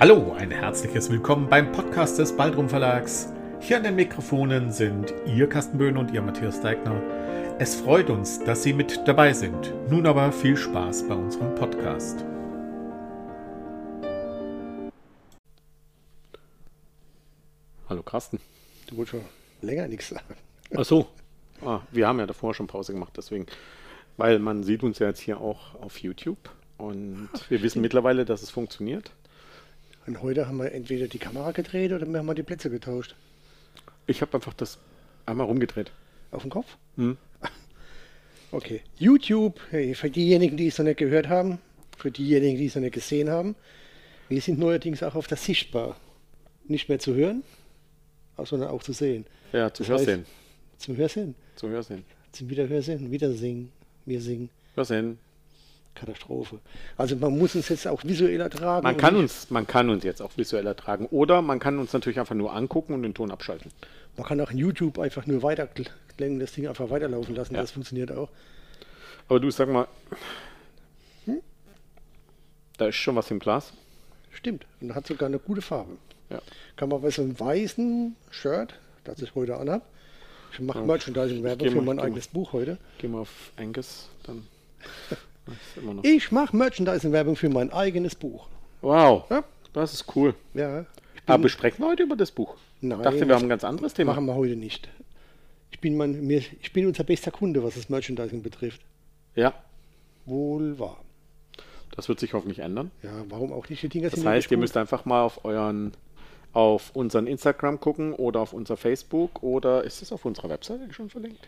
Hallo, ein herzliches Willkommen beim Podcast des Baldrum Verlags. Hier an den Mikrofonen sind Ihr Carsten Böhn und Ihr Matthias Deigner. Es freut uns, dass Sie mit dabei sind. Nun aber viel Spaß bei unserem Podcast. Hallo Carsten. Du wolltest schon länger nichts sagen. Ach so. Ah, wir haben ja davor schon Pause gemacht, deswegen. Weil man sieht uns ja jetzt hier auch auf YouTube und wir wissen mittlerweile, dass es funktioniert. Und heute haben wir entweder die Kamera gedreht oder wir haben die Plätze getauscht. Ich habe einfach das einmal rumgedreht. Auf den Kopf? Hm. Okay. YouTube, hey, für diejenigen, die es noch nicht gehört haben, für diejenigen, die es noch nicht gesehen haben, wir sind neuerdings auch auf der Sichtbar. Nicht mehr zu hören, sondern auch zu sehen. Ja, zu Das heißt- Hörsehen. Zum Hörsehen. Zu Hörsehen. Zum Wiederhörsehen. Wieder singen. Wir singen. Hörsehen. Katastrophe. Also man muss uns jetzt auch visuell ertragen. Man kann uns, man kann uns jetzt auch visuell ertragen. Oder man kann uns natürlich einfach nur angucken und den Ton abschalten. Man kann auch in YouTube einfach nur weiterklängen, das Ding einfach weiterlaufen lassen. Ja. Das funktioniert auch. Aber du sag mal, da ist schon was im Glas. Stimmt. Und hat sogar eine gute Farbe. Ja. Kann man bei so einem weißen Shirt, das ich heute anhab, ich mache Ja. Merchandising-Werbung für mein eigenes Buch heute. Geh mal auf Angus, dann. Ich mache Merchandising-Werbung für mein eigenes Buch. Wow, Ja. das ist cool. Ja. Aber besprechen wir heute über das Buch? Nein, ich dachte, wir haben ein ganz anderes Thema. Machen wir heute nicht. Ich bin, mein, mir, ich bin unser bester Kunde, was das Merchandising betrifft. Ja, Wohl wahr. das wird sich hoffentlich ändern. Ja, warum auch nicht? Die Dinger Das heißt, ihr müsst einfach mal auf euren auf unseren Instagram gucken oder auf unser Facebook oder ist es auf unserer Webseite schon verlinkt?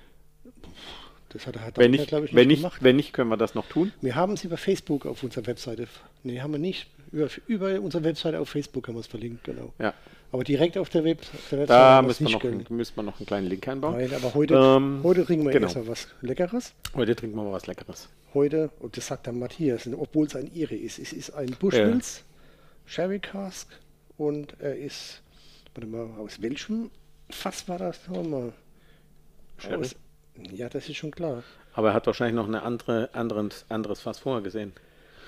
Das hat, hat Wenn er, nicht, glaube ich, wenn, nicht nicht, gemacht. wenn nicht, können wir das noch tun. Wir haben es über Facebook auf unserer Webseite. Nee, haben wir nicht. Über, über unsere Webseite auf Facebook haben wir es verlinkt, genau. Ja, Aber direkt auf der, Web, auf der Webseite da müssen wir, nicht noch, können. müssen wir noch einen kleinen Link einbauen. Nein, aber heute, Ähm, heute trinken wir genau. erstmal was Leckeres. Heute trinken wir mal was Leckeres. Heute, und das sagt der Matthias, obwohl es ein Ire ist, es ist ein Bushmills Sherry Cask und er ist, warte mal, aus welchem Fass war das? Schauen wir mal. Sherry? Aus, ja, das ist schon klar. Aber er hat wahrscheinlich noch ein andere, anderen, anderes Fass vorher gesehen.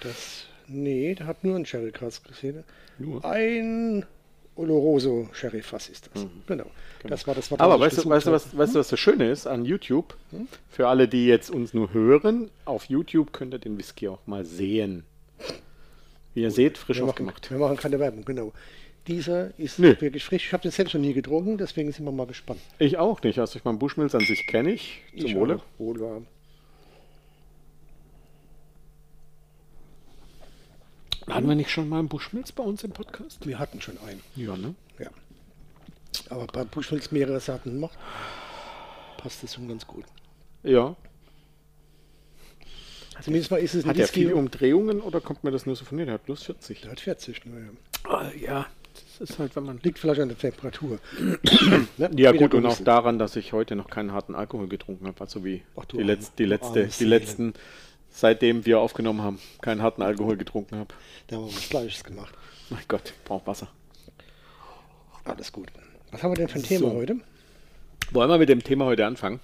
Das, nee, der hat nur einen Sherry Cask gesehen. Nur? Ein Oloroso Sherry Fass ist das. Genau. Das war das, was Mhm. Aber ich weißt du, weißt, du, was, weißt du, was das Schöne ist an YouTube? Hm? Für alle, die jetzt uns nur hören, auf YouTube könnt ihr den Whisky auch mal sehen. Wie ihr seht, frisch wir machen, aufgemacht. wir machen keine Werbung, genau. Dieser ist Nö. wirklich frisch. Ich habe den selbst noch nie getrunken, deswegen sind wir mal gespannt. Ich auch nicht. Also ich meine, Bushmills an sich kenne ich. Zum Ich Wohle. auch. Wohl wahr. Hatten wir nicht schon mal einen Bushmills bei uns im Podcast? Wir hatten schon einen. Ja, ne? Ja. Aber bei Bushmills mehrere Sorten macht, passt das schon ganz gut. Ja. Zumindest mal ist es ein Hat Whisky. viele Umdrehungen oder kommt mir das nur so von dir? Der hat bloß 40. Der hat 40, naja. Ah, ja, ist halt, wenn man. Liegt vielleicht an der Temperatur. Ne? Ja, Wieder gut, und auch daran, dass ich heute noch keinen harten Alkohol getrunken habe. Also wie Ach die, letz, die, letzte, die letzten, seitdem wir aufgenommen haben, keinen harten Alkohol getrunken habe. Da haben wir was Gleiches gemacht. Mein Gott, ich brauche Wasser. Alles gut. Was haben wir denn für ein Thema So. heute? Wollen wir mit dem Thema heute anfangen?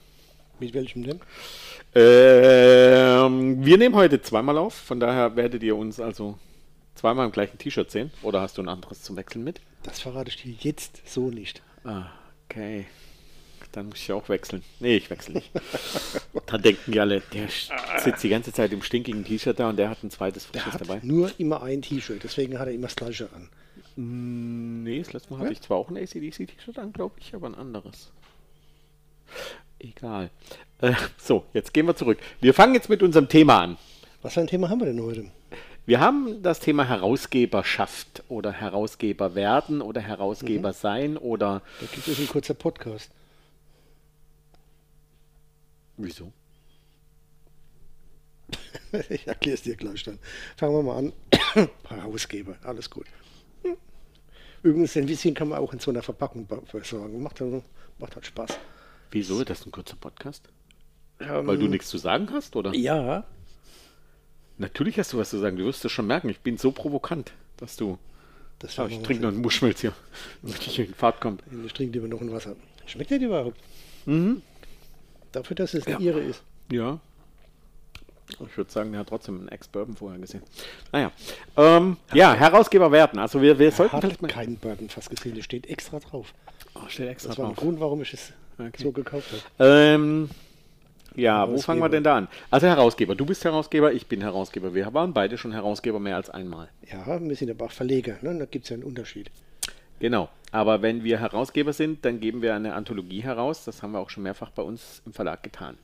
Mit welchem denn? Ähm, wir nehmen heute zweimal auf, von daher werdet ihr uns also zweimal im gleichen T-Shirt sehen. Oder hast du ein anderes zum Wechseln mit? Das verrate ich dir jetzt so nicht. Ah, okay. Dann muss ich auch wechseln. Nee, ich wechsle nicht. Dann denken die alle, der sitzt die ganze Zeit im stinkigen T-Shirt da und der hat ein zweites Der frisches hat dabei. nur immer ein T-Shirt, deswegen hat er immer das gleiche an. Nee, das letzte Mal hatte ich zwar auch ein ACDC-T-Shirt an, glaube ich, aber ein anderes. Egal. Äh, so, jetzt gehen wir zurück. Wir fangen jetzt mit unserem Thema an. Was für ein Thema haben wir denn heute? Wir haben das Thema Herausgeberschaft oder Herausgeber werden oder Herausgeber sein oder Da gibt es ein kurzer Podcast. wieso? ich erkläre es dir gleich dann. Fangen wir mal an. Herausgeber, alles gut. Übrigens, den Whisky kann man auch in so einer Verpackung versorgen. Macht, halt- macht halt Spaß. Wieso? Das ist ein kurzer Podcast? Ähm, Weil du nichts zu sagen hast, oder? Ja, Natürlich hast du was zu sagen. Du wirst es schon merken. Ich bin so provokant, dass du. das Ah, ich trinke noch einen Buschmilz hier, damit ich in Fahrt kommt. Ich trinke lieber noch ein Wasser. Schmeckt der überhaupt? Mhm. Dafür, dass es ein Ihre ist. Ja. Ich würde sagen, der hat trotzdem einen Ex-Bourbon vorher gesehen. Naja. Ähm, ja, Herausgeber werten. Also wir, wir sollten Hat vielleicht mal. keinen Bourbon fast gesehen, der steht extra drauf. Oh, steht extra Das war ein drauf. Grund, warum ich es Okay. so gekauft habe. Ähm, ja, wo fangen wir denn da an? Also Herausgeber. Du bist Herausgeber, ich bin Herausgeber. Wir waren beide schon Herausgeber mehr als einmal. Ja, wir sind aber auch Verleger, ne? da gibt es ja einen Unterschied. Genau. Aber wenn wir Herausgeber sind, dann geben wir eine Anthologie heraus. Das haben wir auch schon mehrfach bei uns im Verlag getan.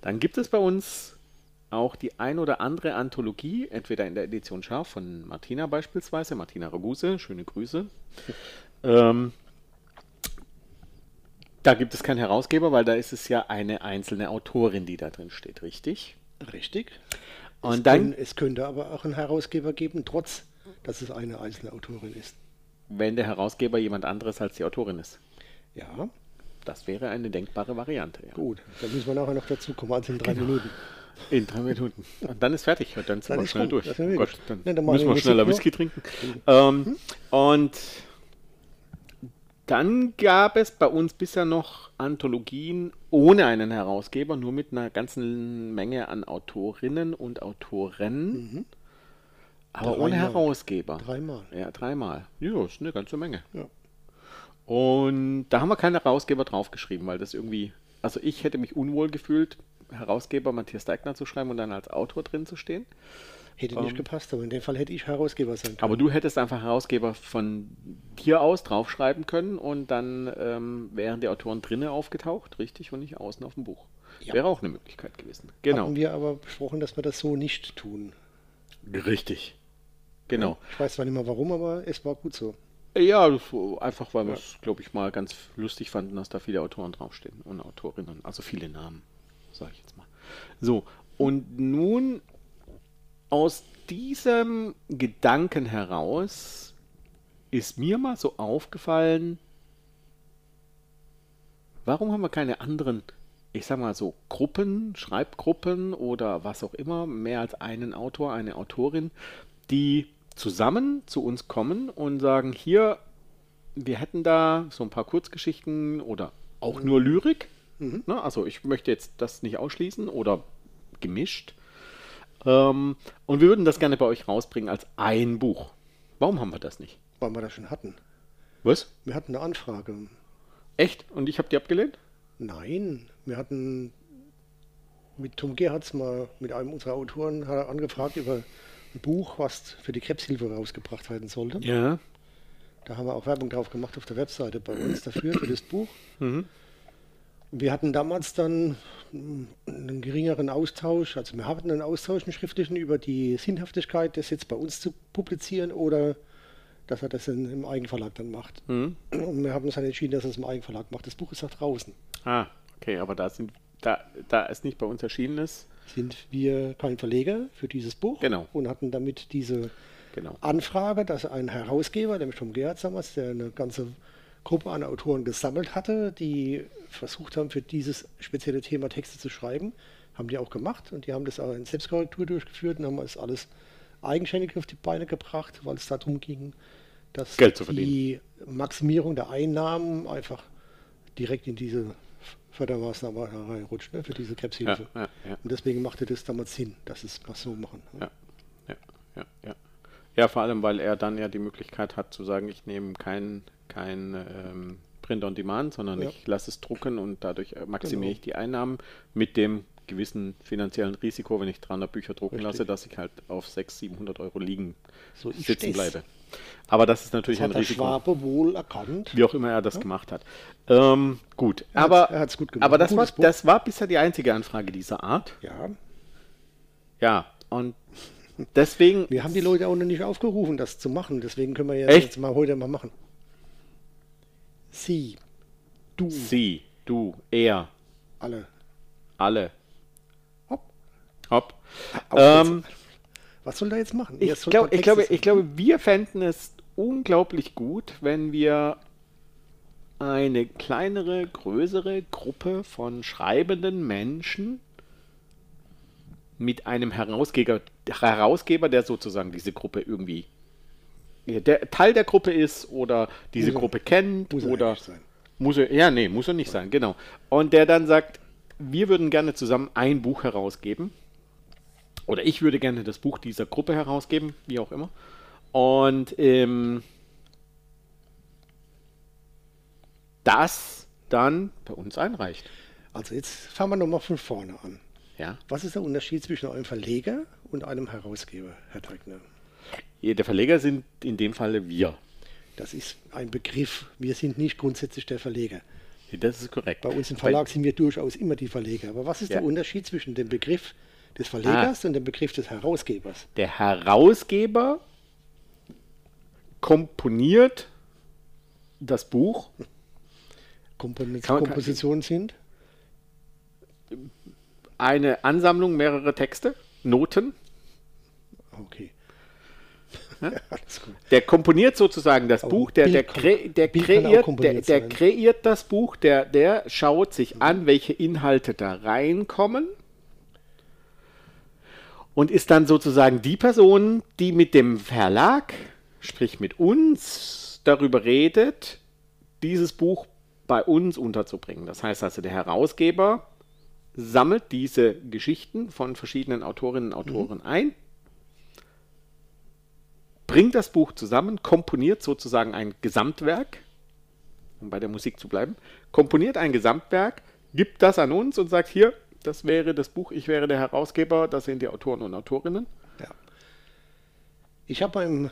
Dann gibt es bei uns auch die ein oder andere Anthologie, entweder in der Edition Scharf von Martina beispielsweise, Martina Raguse, schöne Grüße. ähm, da gibt es keinen Herausgeber, weil da ist es ja eine einzelne Autorin, die da drin steht, richtig? Richtig. Und es, dann- können, es könnte aber auch einen Herausgeber geben, trotz dass es eine einzelne Autorin ist. Wenn der Herausgeber jemand anderes als die Autorin ist. Ja, Das wäre eine denkbare Variante. Ja. gut. Dann müssen wir nachher noch dazu kommen, also in drei Minuten. In drei Minuten. Und dann ist fertig. Dann sind Dann wir schnell rum. durch. Gott, dann, Ja, dann müssen wir schneller Whisky trinken. Ähm, und dann gab es bei uns bisher noch Anthologien ohne einen Herausgeber, nur mit einer ganzen Menge an Autorinnen und Autoren. Aber ohne Dreimal. Herausgeber. Dreimal. Ja, dreimal. Ja, ist eine ganze Menge. Ja. Und da haben wir keinen Herausgeber draufgeschrieben, weil das irgendwie, also ich hätte mich unwohl gefühlt, Herausgeber Matthias Deigner zu schreiben und dann als Autor drin zu stehen. Hätte nicht gepasst, aber in dem Fall hätte ich Herausgeber sein können. Aber du hättest einfach Herausgeber von dir aus draufschreiben können und dann ähm, wären die Autoren drinnen aufgetaucht, richtig, und nicht außen auf dem Buch. Ja. Wäre auch eine Möglichkeit gewesen. Genau. Haben wir aber besprochen, dass wir das so nicht tun. Richtig. Genau. Ich weiß zwar nicht mehr warum, aber es war gut so. Ja, einfach weil wir es, glaube ich, mal ganz lustig fanden, dass da viele Autoren draufstehen und Autorinnen, also viele Namen, sage ich jetzt mal. So, und nun aus diesem Gedanken heraus ist mir mal so aufgefallen, warum haben wir keine anderen, ich sag mal so, Gruppen, Schreibgruppen oder was auch immer, mehr als einen Autor, eine Autorin, die zusammen zu uns kommen und sagen, hier, wir hätten da so ein paar Kurzgeschichten oder auch nur Lyrik. Ne? Also ich möchte jetzt das nicht ausschließen oder gemischt. Ähm, und wir würden das gerne bei euch rausbringen als ein Buch. Warum haben wir das nicht? Weil wir das schon hatten. Was? Wir hatten eine Anfrage. Echt? Und ich habe die abgelehnt? Nein, wir hatten mit Tom Gerhards mal mit einem unserer Autoren hat er angefragt über ein Buch, was für die Krebshilfe rausgebracht werden sollte. Ja. Da haben wir auch Werbung drauf gemacht auf der Webseite bei uns dafür, für das Buch. Und Wir hatten damals dann mm, einen geringeren Austausch, also wir hatten einen Austausch, einen schriftlichen, über die Sinnhaftigkeit, das jetzt bei uns zu publizieren oder dass er das in, im Eigenverlag dann macht. Und wir haben uns dann entschieden, dass er es im Eigenverlag macht. Das Buch ist auch draußen. Ah, okay, aber da sind, da, da es nicht bei uns erschienen ist, Sind wir kein Verleger für dieses Buch Genau. und hatten damit diese genau. Anfrage, dass ein Herausgeber, nämlich Tom Gerhardt damals, der eine ganze Gruppe an Autoren gesammelt hatte, die versucht haben, für dieses spezielle Thema Texte zu schreiben. Haben die auch gemacht und die haben das auch in Selbstkorrektur durchgeführt und haben das alles eigenständig auf die Beine gebracht, weil es darum ging, dass Geld zu die Maximierung der Einnahmen einfach direkt in diese Fördermaßnahme reinrutscht, ne, für diese Krebshilfe. Ja, ja, ja. Und deswegen machte das damals Sinn, dass es mal so machen. Ja, ja, ja, ja. Ja, vor allem, weil er dann ja die Möglichkeit hat zu sagen, ich nehme kein, kein ähm, Print on Demand, sondern Ja. ich lasse es drucken und dadurch äh, maximiere Genau. ich die Einnahmen mit dem gewissen finanziellen Risiko, wenn ich 300 Bücher drucken Richtig. lasse, dass ich halt auf 600, 700 Euro liegen So sitzen bleibe. Aber das ist natürlich Das ein hat der Risiko. Schwabe wohl erkannt. Wie auch immer er das gemacht hat. Ähm, gut, Er aber, er hat's gut gemacht. aber das, Ein war, das war bisher die einzige Anfrage dieser Art. Ja, Ja, und deswegen. wir haben die Leute auch noch nicht aufgerufen, das zu machen. Deswegen können wir ja Echt? jetzt mal heute mal machen. Sie, du, Sie, du, er, alle. alle. Hopp. Hopp. Ähm. Was soll da jetzt machen? Ich, glaub, ich, glaube, ich glaube, wir fänden es unglaublich gut, wenn wir eine kleinere, größere Gruppe von schreibenden Menschen mit einem Herausgeber, Herausgeber, der sozusagen diese Gruppe irgendwie der Teil der Gruppe ist oder diese Muss er- Gruppe kennt muss er oder nicht sein. muss er ja nee muss er nicht sein genau und der dann sagt wir würden gerne zusammen ein Buch herausgeben oder ich würde gerne das Buch dieser Gruppe herausgeben, wie auch immer. Und ähm, das dann bei uns einreicht. Also jetzt fangen wir nochmal von vorne an. Ja. Was ist der Unterschied zwischen einem Verleger und einem Herausgeber, Herr Teigner? Der Verleger sind in dem Falle wir. Das ist ein Begriff. Wir sind nicht grundsätzlich der Verleger. Das ist korrekt. Bei uns im Verlag sind wir durchaus immer die Verleger. Aber was ist Ja. der Unterschied zwischen dem Begriff des Verlegers und dem Begriff des Herausgebers? Der Herausgeber komponiert das Buch. Kompon Kann man- Kompositionen sind? Eine Ansammlung mehrerer Texte, Noten. Okay. Gut. Der komponiert sozusagen das Aber Buch, der, der, kre, der, kreiert, der, der kreiert das Buch, der, der schaut sich an, welche Inhalte da reinkommen und ist dann sozusagen die Person, die mit dem Verlag, sprich mit uns, darüber redet, dieses Buch bei uns unterzubringen. Das heißt also, der Herausgeber sammelt diese Geschichten von verschiedenen Autorinnen und Autoren ein, bringt das Buch zusammen, komponiert sozusagen ein Gesamtwerk, um bei der Musik zu bleiben, komponiert ein Gesamtwerk, gibt das an uns und sagt, hier, das wäre das Buch, ich wäre der Herausgeber, das sind die Autoren und Autorinnen. Ja. Ich habe beim,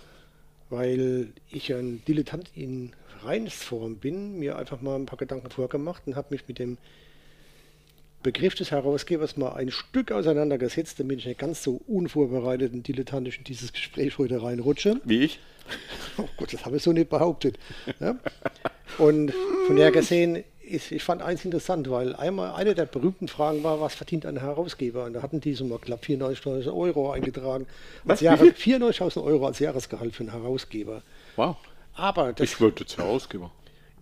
weil ich ein Dilettant in Reinsform bin, mir einfach mal ein paar Gedanken vorgemacht und habe mich mit dem Begriff des Herausgebers mal ein Stück auseinandergesetzt, damit ich nicht ganz so unvorbereitet und dilettantisch in dieses Gespräch heute reinrutsche. Wie ich. Oh Gott, das habe ich so nicht behauptet. Ja? Und von der gesehen, ist, ich fand eins interessant, weil einmal eine der berühmten Fragen war, was verdient ein Herausgeber? Und da hatten die so mal knapp 94.000 Euro eingetragen. Was? Als Wie Jahre, viel? 94.000 Euro als Jahresgehalt für einen Herausgeber. Wow. Aber das, Ich wollte jetzt Herausgeber.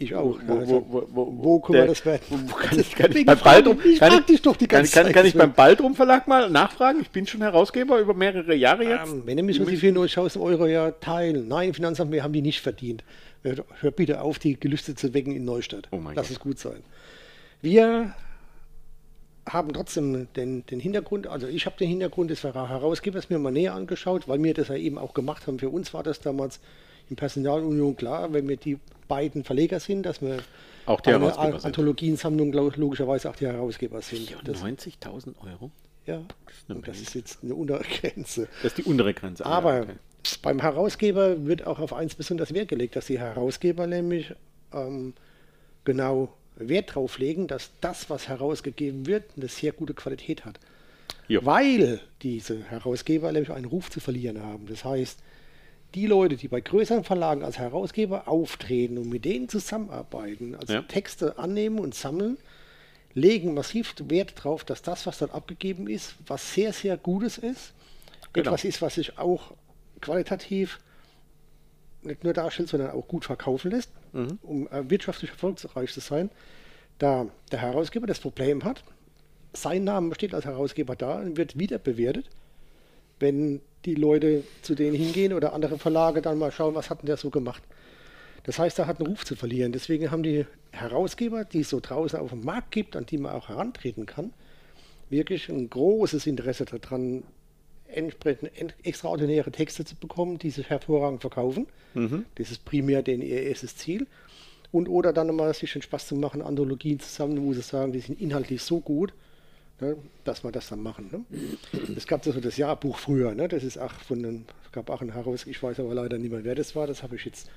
Ich auch. Wo, also, wo, wo, wo, wo können wir das werden? Kann ich, kann ich beim Baldrum, ich- kann ich, dich doch die kann, ganze kann, Zeit, kann ich beim. Baldrum Verlag mal nachfragen? Ich bin schon Herausgeber über mehrere Jahre jetzt. Ähm, wenn, müssen wir die 94.000 Euro ja teilen. Nein, Finanzamt, wir haben die nicht verdient. Hör, hör bitte auf, die Gelüste zu wecken in Neustadt. Oh mein Lass Gott. es gut sein. Wir haben trotzdem den, den Hintergrund, also ich habe den Hintergrund des Herausgebers mir mal näher angeschaut, weil wir das ja eben auch gemacht haben. Für uns war das damals in Personalunion klar, wenn wir die beiden Verleger sind, dass wir Auch die eine. Anthologiensammlung logischerweise auch die Herausgeber sind. Das, 90.000 Euro? ja, eine und das ist jetzt eine untere Grenze. Das ist die untere Grenze. Ah, Aber okay. beim Herausgeber wird auch auf eins besonders Wert gelegt, dass die Herausgeber nämlich ähm, genau Wert drauf legen, dass das, was herausgegeben wird, eine sehr gute Qualität hat. Jo. Weil diese Herausgeber nämlich einen Ruf zu verlieren haben. Das heißt, die Leute, die bei größeren Verlagen als Herausgeber auftreten und mit denen zusammenarbeiten, also Ja. Texte annehmen und sammeln, legen massiv Wert darauf, dass das, was dort abgegeben ist, was sehr, sehr Gutes ist, Genau. etwas ist, was sich auch qualitativ nicht nur darstellt, sondern auch gut verkaufen lässt, um äh, wirtschaftlich erfolgreich zu sein. Da der Herausgeber das Problem hat, sein Name steht als Herausgeber da und wird wieder bewertet, wenn die Leute zu denen hingehen oder andere Verlage dann mal schauen, was hat denn der so gemacht. Das heißt, er hat einen Ruf zu verlieren. Deswegen haben die Herausgeber, die es so draußen auf dem Markt gibt, an die man auch herantreten kann, wirklich ein großes Interesse daran, entsprechend ent- extraordinäre Texte zu bekommen, die sich hervorragend verkaufen. Das ist primär den ihr erstes Ziel. Und oder dann mal sich den Spaß zu machen, Anthologien zusammen, wo sie sagen, die sind inhaltlich so gut, ne, dass wir das dann machen. Ne? Es gab so das Jahrbuch früher, ne? das ist auch von einem, es gab auch ein Heraus, ich weiß aber leider nicht mehr, wer das war, das habe ich jetzt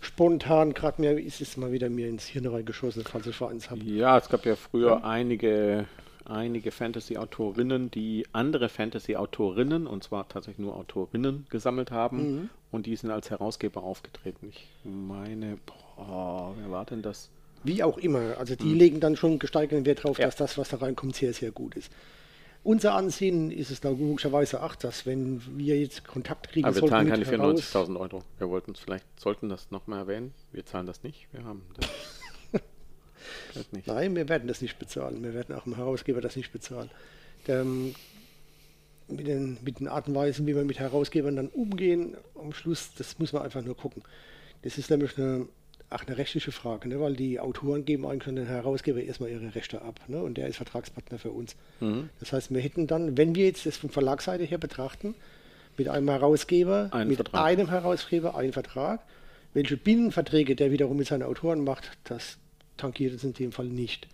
spontan gerade mir, ist es mal wieder mir ins Hirn reingeschossen, falls ich eins habe. Ja, es gab ja früher einige, einige Fantasy-Autorinnen, die andere Fantasy-Autorinnen, und zwar tatsächlich nur Autorinnen, gesammelt haben Mhm. und die sind als Herausgeber aufgetreten. Ich meine, boah, wer war denn das? Wie auch immer. Also die legen dann schon gesteigerten Wert darauf, Ja. dass das, was da reinkommt, sehr, sehr gut ist. Unser Ansinnen ist es logischerweise auch, dass wenn wir jetzt Kontakt kriegen Aber wir zahlen keine heraus- 94.000 Euro. Wir wollten es vielleicht, sollten das nochmal erwähnen. Wir zahlen das nicht. Wir haben das. das nicht. Nein, wir werden das nicht bezahlen. Wir werden auch dem Herausgeber das nicht bezahlen. Ähm, mit, den, mit den Arten und Weisen, wie wir mit Herausgebern dann umgehen, am Schluss, das muss man einfach nur gucken. Das ist nämlich eine auch eine rechtliche Frage, ne? weil die Autoren geben eigentlich den Herausgeber erstmal ihre Rechte ab ne? und der ist Vertragspartner für uns. Mhm. Das heißt, wir hätten dann, wenn wir jetzt das von Verlagsseite her betrachten, mit einem Herausgeber, Einen mit Vertrag. einem Herausgeber einen Vertrag, welche Binnenverträge der wiederum mit seinen Autoren macht, das tangiert es in dem Fall nicht.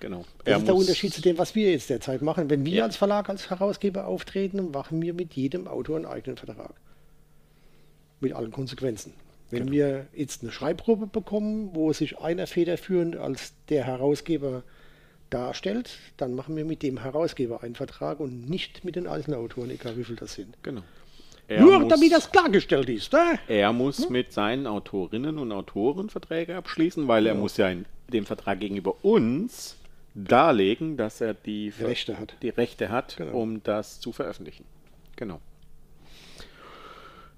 Genau. Das ist der Unterschied zu dem, was wir jetzt derzeit machen. Wenn wir Ja. als Verlag, als Herausgeber auftreten, dann machen wir mit jedem Autor einen eigenen Vertrag. Mit allen Konsequenzen. Wenn Genau. wir jetzt eine Schreibgruppe bekommen, wo sich einer federführend als der Herausgeber darstellt, dann machen wir mit dem Herausgeber einen Vertrag und nicht mit den einzelnen Autoren, egal wie viel das sind. Genau. Er Nur muss- damit das klargestellt ist. Ne? Er muss mit seinen Autorinnen und Autoren Verträge abschließen, weil er Genau. muss ja in dem Vertrag gegenüber uns darlegen, dass er die, Ver- Rechte hat. die Rechte hat, Genau. um das zu veröffentlichen. Genau.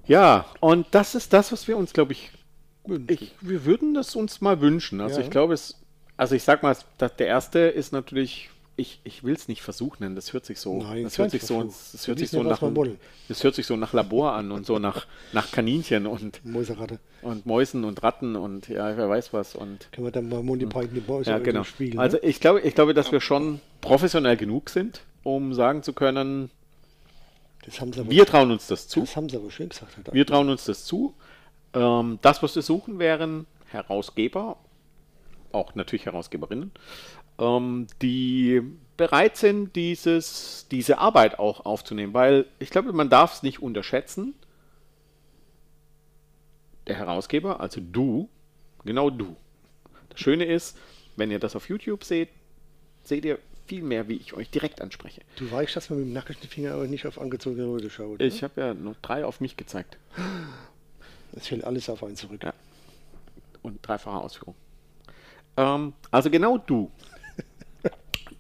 Ja, und das ist das, was wir uns, glaube ich, ich, wir würden das uns mal wünschen. Also Ja. ich glaube, es, also ich sag mal, der erste ist natürlich, ich, ich will es nicht Versuch nennen, das hört sich so, Nein, das hört sich so, das hört sich so nach, das hört sich so nach Labor an und so nach, nach Kaninchen und, Mäuseratte. und Mäusen und Ratten und ja, wer weiß was und Können wir dann mal Monty Python die Mäuse ja, genau. spielen. Also ne? ich glaube, ich glaube, dass wir schon professionell genug sind, um sagen zu können, wir trauen uns das zu. das haben sie aber schön gesagt. Wir trauen uns das zu. Ähm, das, was wir suchen, wären Herausgeber, auch natürlich Herausgeberinnen, ähm, die bereit sind, dieses, diese Arbeit auch aufzunehmen, weil ich glaube, man darf es nicht unterschätzen. Der Herausgeber, also du, genau du. Das Schöne ist, wenn ihr das auf YouTube seht, seht ihr viel mehr, wie ich euch direkt anspreche. Du weißt, dass man mit dem nackten Finger aber nicht auf angezogene Leute schaut. ne? Ich habe ja nur drei auf mich gezeigt. Es fällt alles auf einen zurück. Ja. Und dreifache Ausführung. Ähm, also genau du.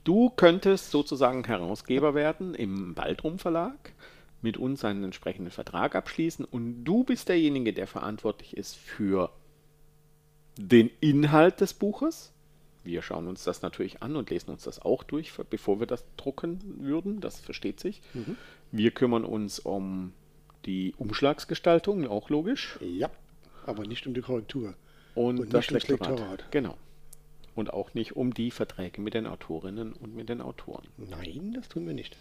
Du könntest sozusagen Herausgeber werden im Baldrum Verlag, mit uns einen entsprechenden Vertrag abschließen und du bist derjenige, der verantwortlich ist für den Inhalt des Buches. Wir schauen uns das natürlich an und lesen uns das auch durch, bevor wir das drucken würden. Das versteht sich. Wir kümmern uns um die Umschlagsgestaltung, auch logisch. Ja, aber nicht um die Korrektur. Und, Und das nicht. Lektorat. Genau. Und auch nicht um die Verträge mit den Autorinnen und mit den Autoren. Nein, das tun wir nicht.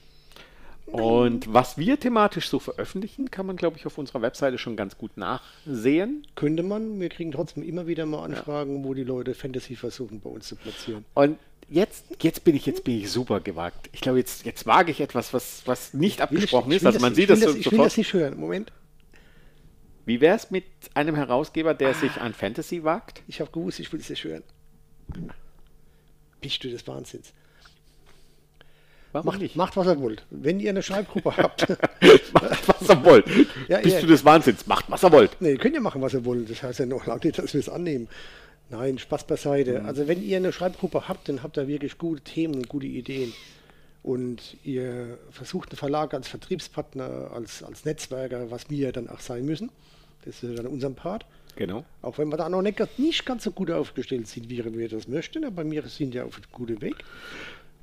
Und was wir thematisch so veröffentlichen, kann man, glaube ich, auf unserer Webseite schon ganz gut nachsehen. Könnte man, wir kriegen trotzdem immer wieder mal Anfragen, wo die Leute Fantasy versuchen bei uns zu platzieren. Und jetzt, jetzt bin ich, jetzt bin ich super gewagt. Ich glaube, jetzt, jetzt wage ich etwas, was, was nicht Will ich- abgesprochen ich ist. will Also man ich sieht will das, so- Ich will sofort. das nicht hören. Moment, Wie wäre es mit einem Herausgeber, der sich an Fantasy wagt? ich habe gewusst, ich will es nicht hören. Bist du des Wahnsinns. Warum Macht, macht, was ihr wollt. Wenn ihr eine Schreibgruppe habt, Macht, was ihr wollt. Ja, Bist ja. du des Wahnsinns? Macht, was ihr wollt. nee, könnt ihr machen, was ihr wollt. Das heißt ja noch lange nicht, dass wir es annehmen. Nein, Spaß beiseite. Mhm. Also wenn ihr eine Schreibgruppe habt, dann habt ihr wirklich gute Themen und gute Ideen. Und ihr versucht einen Verlag als Vertriebspartner, als, als Netzwerker, was wir dann auch sein müssen. Das ist ja dann unser Part. Genau. Auch wenn wir da noch nicht, nicht ganz so gut aufgestellt sind, wie wir das möchten, aber wir sind ja auf einem guten Weg.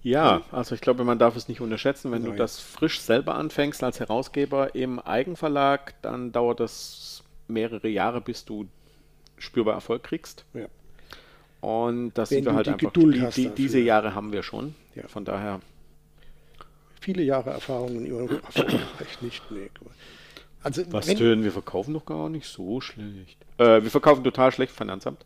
Ja, also ich glaube, man darf es nicht unterschätzen. Wenn du Nein. das frisch selber anfängst als Herausgeber im Eigenverlag, dann dauert das mehrere Jahre, bis du spürbar Erfolg kriegst. Ja. Und das Wenn sind wir du halt die einfach. Die, die, diese Jahre haben wir schon. Ja. Von daher. Viele Jahre Erfahrung und immer erfolgreich nicht. Nee, also Was denn? Wir verkaufen doch gar nicht so schlecht. Äh, wir verkaufen total schlecht Finanzamt.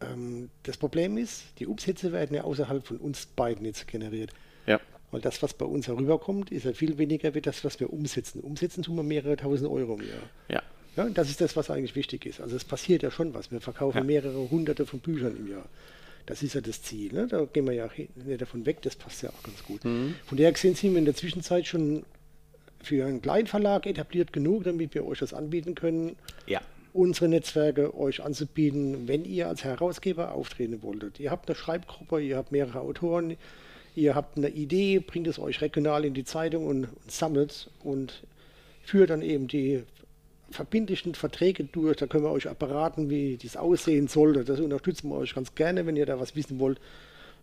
Ähm, das Problem ist, die Umsätze werden ja außerhalb von uns beiden jetzt generiert. Ja. Weil das, was bei uns herüberkommt, ist ja viel weniger wie das, was wir umsetzen. Umsetzen tun wir mehrere tausend Euro im Jahr. Ja. Ja, und das ist das, was eigentlich wichtig ist. Also es passiert ja schon was. Wir verkaufen Ja. mehrere hunderte von Büchern im Jahr. Das ist ja das Ziel. Ne? Da gehen wir ja nicht davon weg. Das passt ja auch ganz gut. Mhm. Von daher gesehen sind wir in der Zwischenzeit schon für einen kleinen Verlag etabliert genug, damit wir euch das anbieten können, Ja. Unsere Netzwerke euch anzubieten, wenn ihr als Herausgeber auftreten wolltet. Ihr habt eine Schreibgruppe, ihr habt mehrere Autoren, ihr habt eine Idee, bringt es euch regional in die Zeitung und, und sammelt und führt dann eben die verbindlichen Verträge durch. Da können wir euch beraten, wie dies aussehen sollte. Das unterstützen wir euch ganz gerne, wenn ihr da was wissen wollt.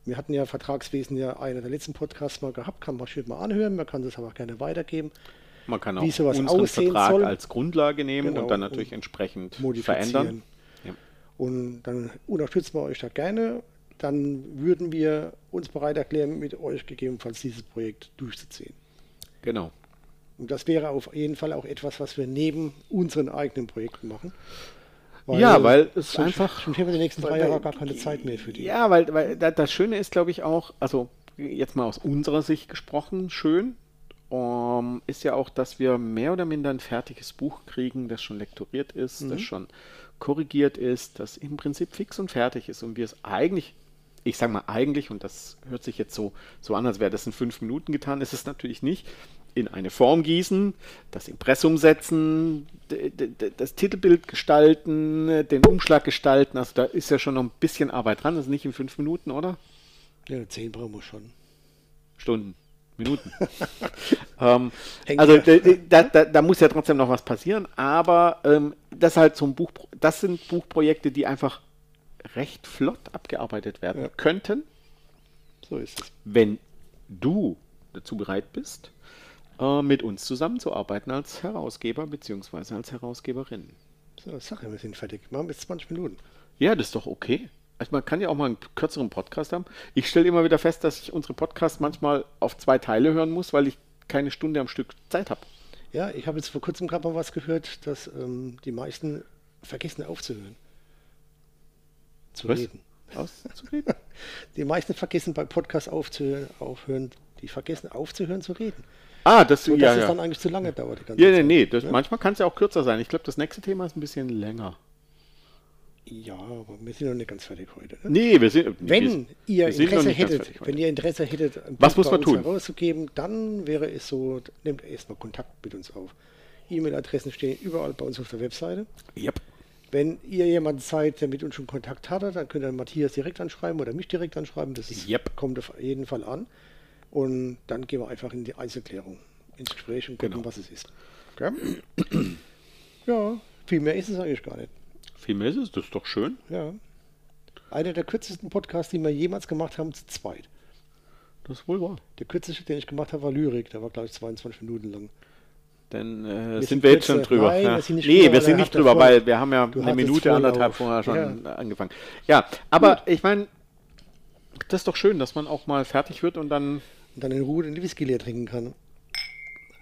Wir hatten ja Vertragswesen ja einer der letzten Podcasts mal gehabt, kann man schön mal anhören, man kann das aber auch gerne weitergeben. Man kann auch Wie sowas unseren aussehen Vertrag soll. als Grundlage nehmen Genau, und dann und natürlich entsprechend modifizieren. verändern. Ja. Und dann unterstützen wir euch da gerne. Dann würden wir uns bereit erklären, mit euch gegebenenfalls dieses Projekt durchzuziehen. Genau. Und das wäre auf jeden Fall auch etwas, was wir neben unseren eigenen Projekten machen. ja, weil es sonst- einfach. Sonst haben wir die nächsten drei weil- Jahre gar keine Zeit mehr für die. Ja, weil, weil da- das Schöne ist, glaube ich, auch, also jetzt mal aus unserer Sicht gesprochen, schön, ähm, ist ja auch, dass wir mehr oder minder ein fertiges Buch kriegen, das schon lektoriert ist, Mhm. das schon korrigiert ist, das im Prinzip fix und fertig ist und wir es eigentlich, ich sage mal eigentlich, und das hört sich jetzt so, so an, als wäre das in fünf Minuten getan, ist es natürlich nicht, in eine Form gießen, das Impressum setzen, das Titelbild gestalten, den Umschlag gestalten. Also da ist ja schon noch ein bisschen Arbeit dran. Das ist nicht in fünf Minuten, oder? Ja, zehn brauchen wir schon. Stunden, Minuten. ähm, also da, da, da muss ja trotzdem noch was passieren, aber ähm, das halt ein Buch, das sind Buchprojekte, die einfach recht flott abgearbeitet werden Ja. könnten, So ist es. wenn du dazu bereit bist, äh, mit uns zusammenzuarbeiten als Herausgeber bzw. als Herausgeberin. So, Sache, wir sind fertig. Machen bis 20 Minuten. Ja, das ist doch okay. Also man kann ja auch mal einen kürzeren Podcast haben. Ich stelle immer wieder fest, dass ich unsere Podcasts manchmal auf zwei Teile hören muss, weil ich keine Stunde am Stück Zeit habe. Ja, ich habe jetzt vor kurzem gerade mal was gehört, dass ähm, die meisten vergessen aufzuhören. Zu Was? reden. Auszureden? Die meisten vergessen bei Podcasts aufzuhören, aufhören, die vergessen aufzuhören zu reden. Ah, das Und ja, dass es ja. dann eigentlich zu lange dauert. Die ganze Ja, nee, Zeit. nee. Das, Ja? Manchmal kann es ja auch kürzer sein. Ich glaube, das nächste Thema ist ein bisschen länger. Ja, aber wir sind noch nicht ganz fertig heute. Ne? Nee, wir sind. Wenn wir, ihr Interesse hättet, wenn ihr Interesse hättet, ein Was muss man tun? herauszugeben, dann wäre es so, nehmt erstmal Kontakt mit uns auf. E-Mail-Adressen stehen überall bei uns auf der Webseite. Yep. Wenn ihr jemanden seid, der mit uns schon Kontakt hatte, dann könnt ihr Matthias direkt anschreiben oder mich direkt anschreiben. Das ist, Yep. kommt auf jeden Fall an. Und dann gehen wir einfach in die Einzelklärung, ins Gespräch und gucken, Genau. was es ist. Okay? ja, viel mehr ist es eigentlich gar nicht. Viel mehr ist es, das ist doch schön. Ja. Einer der kürzesten Podcasts, die wir jemals gemacht haben, zu zweit. Das ist wohl wahr. Der kürzeste, den ich gemacht habe, war Lyrik. Der war, glaube ich, 22 Minuten lang. Dann äh, Wir sind sind wir jetzt schon drüber. Nein, ja. wir sind nicht nee, drüber, wir sind nicht drüber, weil wir haben ja eine Minute, anderthalb vorher schon Ja. angefangen. Ja, aber ich meine, das ist doch schön, dass man auch mal fertig wird und dann, Und dann in Ruhe den Whisky leer trinken kann.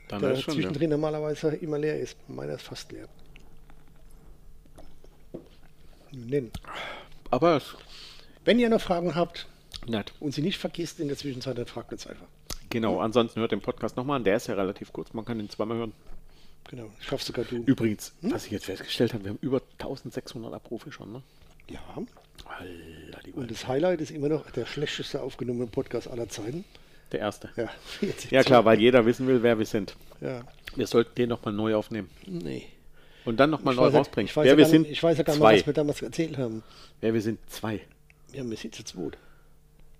dann Der ist schon. Ja. zwischendrin normalerweise immer leer ist. Meiner ist fast leer. Nennen. Aber Wenn ihr noch Fragen habt nett. und sie nicht vergisst in der Zwischenzeit, dann fragt uns einfach. Genau, ansonsten hört den Podcast nochmal an. Der ist ja relativ kurz, man kann ihn zweimal hören. Genau, schaffst sogar du. Übrigens, was ich jetzt festgestellt habe, wir haben über 1600 Abrufe schon, ne? Ja. Alter, die Und das Highlight ist immer noch der schlechteste aufgenommene Podcast aller Zeiten. Der erste. Ja, Ja klar, weil jeder wissen will, wer wir sind. Ja, Wir sollten den nochmal neu aufnehmen. nee. Und dann nochmal neu ja- rausbringen. ich weiß, wer ja wir gar, sind, nicht- ich weiß ja gar nicht, was wir damals erzählt haben. Wer wir sind, zwei. Ja, wir sind zu zweit.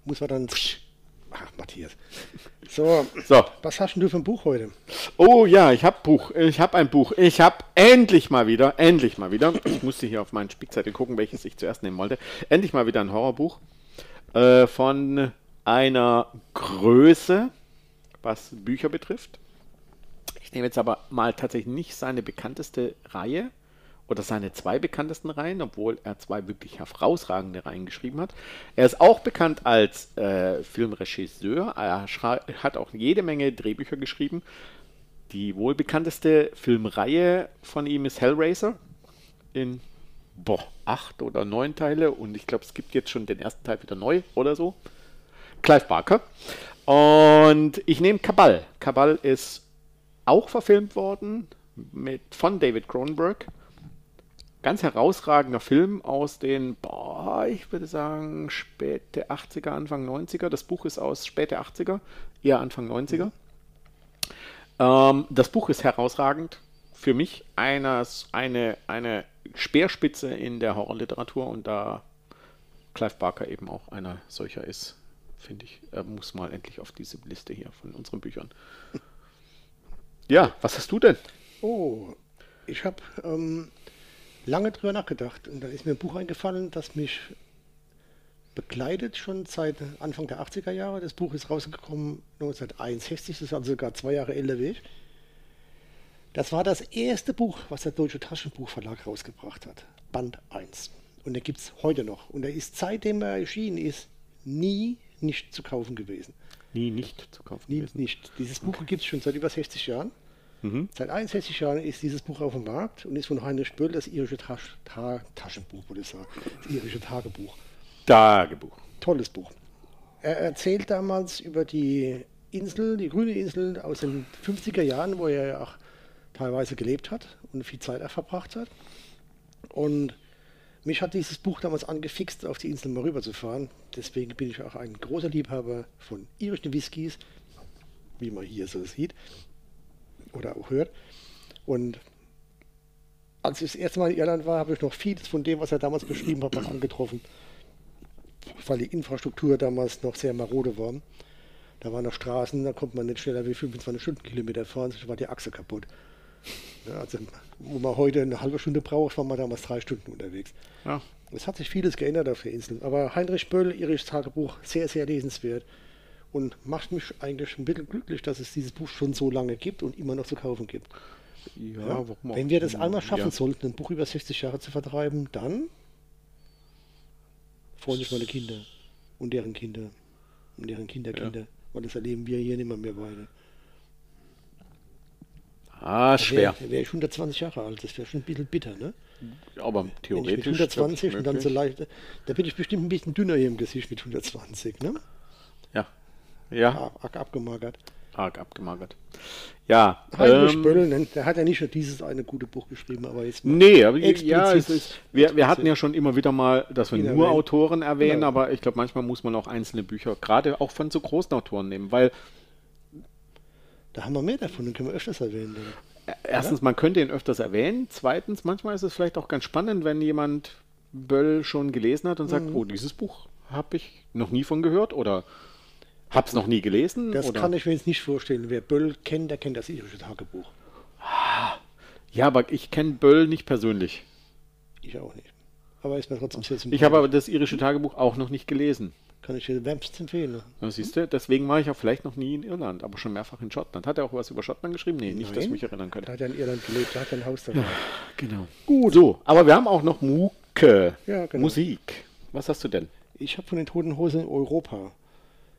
Muss man dann. Ach, Matthias. So, So. was hast denn du für ein Buch heute? Oh ja, ich habe Buch. Ich habe ein Buch. Ich habe endlich mal wieder, endlich mal wieder. Ich musste hier auf meinen Spickzettel gucken, welches ich zuerst nehmen wollte. Endlich mal wieder ein Horrorbuch äh, von einer Größe, was Bücher betrifft. Ich nehme jetzt aber mal tatsächlich nicht seine bekannteste Reihe oder seine zwei bekanntesten Reihen, obwohl er zwei wirklich herausragende Reihen geschrieben hat. Er ist auch bekannt als äh, Filmregisseur. Er hat auch jede Menge Drehbücher geschrieben. Die wohl bekannteste Filmreihe von ihm ist Hellraiser in boah, acht oder neun Teile und ich glaube, es gibt jetzt schon den ersten Teil wieder neu oder so. Clive Barker. Und ich nehme Kabal. Kabal ist auch verfilmt worden mit, von David Cronenberg. Ganz herausragender Film aus den, boah, ich würde sagen, späte 80er, Anfang 90er. Das Buch ist aus späte 80er, eher Anfang 90er. Ähm, das Buch ist herausragend. Für mich eines, eine, eine Speerspitze in der Horrorliteratur und da Clive Barker eben auch einer solcher ist, finde ich, er muss mal endlich auf diese Liste hier von unseren Büchern. Ja, was hast du denn? Oh, ich habe ähm, lange drüber nachgedacht und dann ist mir ein Buch eingefallen, das mich begleitet schon seit Anfang der 80er Jahre. Das Buch ist rausgekommen 1961, das ist also sogar zwei Jahre älter wie ich. Das war das erste Buch, was der Deutsche Taschenbuchverlag rausgebracht hat. Band 1. Und der gibt es heute noch. Und er ist, seitdem er erschienen ist, nie nicht zu kaufen gewesen. Nie nicht zu kaufen. Nie gewesen. nicht. Dieses Buch gibt es schon seit über 60 Jahren. Seit 61 Jahren ist dieses Buch auf dem Markt und ist von Heinrich Böll das irische Tasch, Ta Taschenbuch, würde ich sagen. Das irische Tagebuch. Tagebuch. Tolles Buch. Er erzählt damals über die Insel, die grüne Insel aus den 50er Jahren, wo er ja auch teilweise gelebt hat und viel Zeit er verbracht hat. Und mich hat dieses Buch damals angefixt, auf die Insel mal rüberzufahren. Deswegen bin ich auch ein großer Liebhaber von irischen Whiskys, wie man hier so sieht oder auch hört. Und als ich das erste Mal in Irland war, habe ich noch vieles von dem, was er damals beschrieben hat, noch angetroffen. Weil die Infrastruktur damals noch sehr marode war. Da waren noch Straßen, da konnte man nicht schneller wie 25 Stundenkilometer fahren, sonst war die Achse kaputt. Ja, also, wo man heute eine halbe Stunde braucht, war man damals drei Stunden unterwegs. Ja. Es hat sich vieles geändert auf der Insel. Aber Heinrich Böll, irisches Tagebuch, sehr, sehr lesenswert. Und macht mich eigentlich ein bisschen glücklich, dass es dieses Buch schon so lange gibt und immer noch zu kaufen gibt. Ja, Ja? warum? Wenn wir das einmal schaffen Ja. sollten, ein Buch über 60 Jahre zu vertreiben, dann freuen sich meine Kinder und deren Kinder und deren Kinderkinder. Weil das erleben wir hier nicht mehr beide. Ah, schwer. Wäre wär ich 120 Jahre alt, das wäre schon ein bisschen bitter, ne? Aber Wenn ich mit theoretisch. 120 und dann so leicht, da bin ich bestimmt ein bisschen dünner hier im Gesicht mit 120, ne? Ja. Ja, ab, abgemagert. arg abgemagert. Ja. Heinrich ähm, Böll, ne, der hat ja nicht nur dieses eine gute Buch geschrieben, aber jetzt Nee, aber ja, es ist, wir, wir hatten ja schon immer wieder mal, dass wir nur. Autoren erwähnen, Genau. aber ich glaube, manchmal muss man auch einzelne Bücher, gerade auch von so großen Autoren nehmen, weil Da haben wir mehr davon, dann können wir öfters erwähnen. Dann. erstens, man könnte ihn öfters erwähnen, zweitens, manchmal ist es vielleicht auch ganz spannend, wenn jemand Böll schon gelesen hat und sagt, Mhm. oh, dieses Buch habe ich noch nie von gehört oder hab's noch nie gelesen. Das oder, kann ich mir jetzt nicht vorstellen. Wer Böll kennt, der kennt das irische Tagebuch. ja, aber ich kenne Böll nicht persönlich. Ich auch nicht. Aber ist mir trotzdem sehr Ich habe aber das irische Tagebuch auch noch nicht gelesen. Kann ich dir wärmstens empfehlen. Ja, siehst du, deswegen war ich auch vielleicht noch nie in Irland, aber schon mehrfach in Schottland. Hat er auch was über Schottland geschrieben? Nee, nicht, dass ich mich erinnern Da könnte. hat er in Irland gelebt, da hat er ein Haus dabei. Genau. Gut. So, aber wir haben auch noch Mucke. Ja, genau. Musik. Was hast du denn? Ich habe von den Toten Hosen Europa.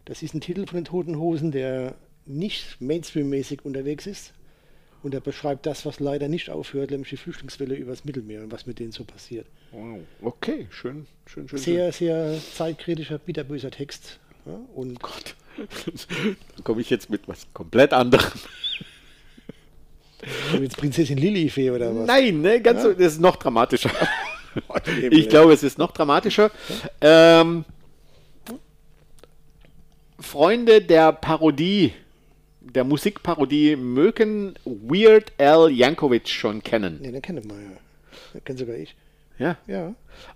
Das ist ein Titel von den Toten Hosen, der nicht Mainstream-mäßig unterwegs ist. Und er beschreibt das, was leider nicht aufhört, nämlich die Flüchtlingswelle übers Mittelmeer und was mit denen so passiert. Wow. Okay, schön, schön, schön. Sehr, sehr zeitkritischer, bitterböser Text. Ja, und Gott. Dann komme ich jetzt mit was komplett anderem. jetzt Prinzessin Lilifee oder was? Nein, ne, ganz so, das ist noch dramatischer. Ich glaube, es ist noch dramatischer. Ähm, Freunde der Parodie, der Musikparodie, mögen Weird Al Yankovic schon kennen. Nee, den kennt man ja. Den kennt sogar ich. Ja. Ja.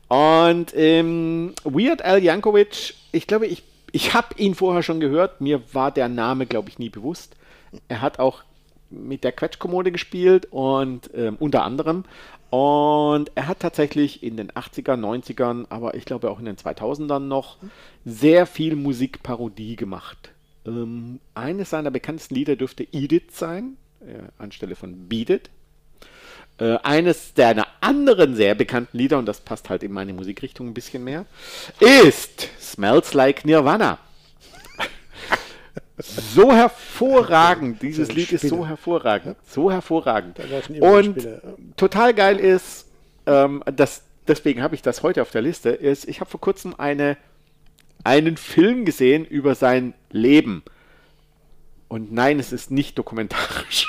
Und ähm, Weird Al Yankovic, ich glaube, ich, ich habe ihn vorher schon gehört. Mir war der Name, glaube ich, nie bewusst. Er hat auch mit der Quetschkommode gespielt und ähm, unter anderem. Und er hat tatsächlich in den 80er, 90ern, aber ich glaube auch in den 2000ern noch sehr viel Musikparodie gemacht. Ähm, eines seiner bekanntesten Lieder dürfte Edith sein, äh, anstelle von Beat It. Äh, eines seiner anderen sehr bekannten Lieder, und das passt halt in meine Musikrichtung ein bisschen mehr, ist Smells Like Nirvana. So hervorragend, dieses Lied ist so hervorragend, so ein Und total geil ist, ähm, das, deswegen habe ich das heute auf der Liste, ist, ich habe vor kurzem eine, einen Film gesehen über sein Leben. Und nein, es ist nicht dokumentarisch.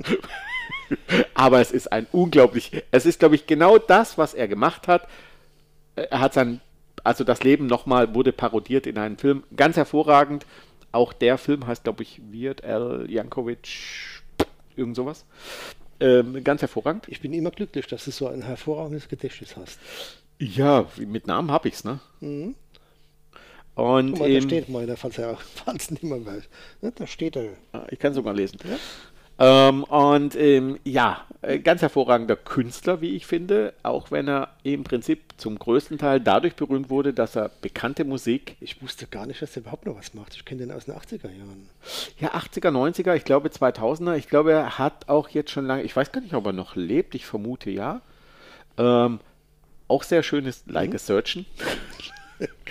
Aber es ist ein unglaublich, es ist, glaube ich, genau das, was er gemacht hat. Er hat sein, also das Leben nochmal wurde parodiert in einem Film. Ganz hervorragend. Auch der Film heißt, glaube ich, Weird Al Yankovic, irgend sowas. Ähm, ganz hervorragend. Ich bin immer glücklich, dass du so ein hervorragendes Gedächtnis hast. Ja, mit Namen habe ich es, ne? Und Guck mal, da steht meiner, falls er falls niemand weiß. Da steht er. Ah, Ich kann sogar lesen. Ähm, und ähm, ja, äh, ganz hervorragender Künstler, wie ich finde, auch wenn er im Prinzip zum größten Teil dadurch berühmt wurde, dass er bekannte Musik, Ich wusste gar nicht, dass er überhaupt noch was macht. Ich kenne den aus den 80er Jahren. ja 80er, 90er, ich glaube 2000er, ich glaube er hat auch jetzt schon lange, ich weiß gar nicht, ob er noch lebt, ich vermute ja, ähm, auch sehr schön ist Like a Searchen.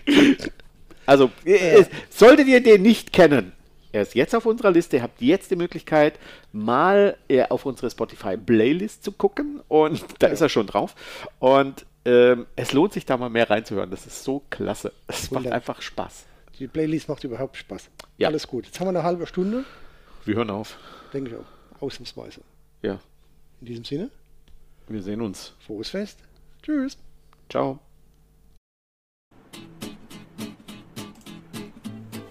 also, äh, solltet ihr den nicht kennen, er ist jetzt auf unserer Liste. Ihr habt jetzt die Möglichkeit, mal äh, auf unsere Spotify-Playlist zu gucken. Und da ja. ist er schon drauf. Und ähm, es lohnt sich da mal mehr reinzuhören. Das ist so klasse. Es macht einfach Spaß. Die Playlist macht überhaupt Spaß. Ja. Alles gut. Jetzt haben wir eine halbe Stunde. Wir hören auf. Denke ich auch. Ausnahmsweise. Ja. In diesem Sinne. Wir sehen uns. Frohes Fest. Tschüss. Ciao.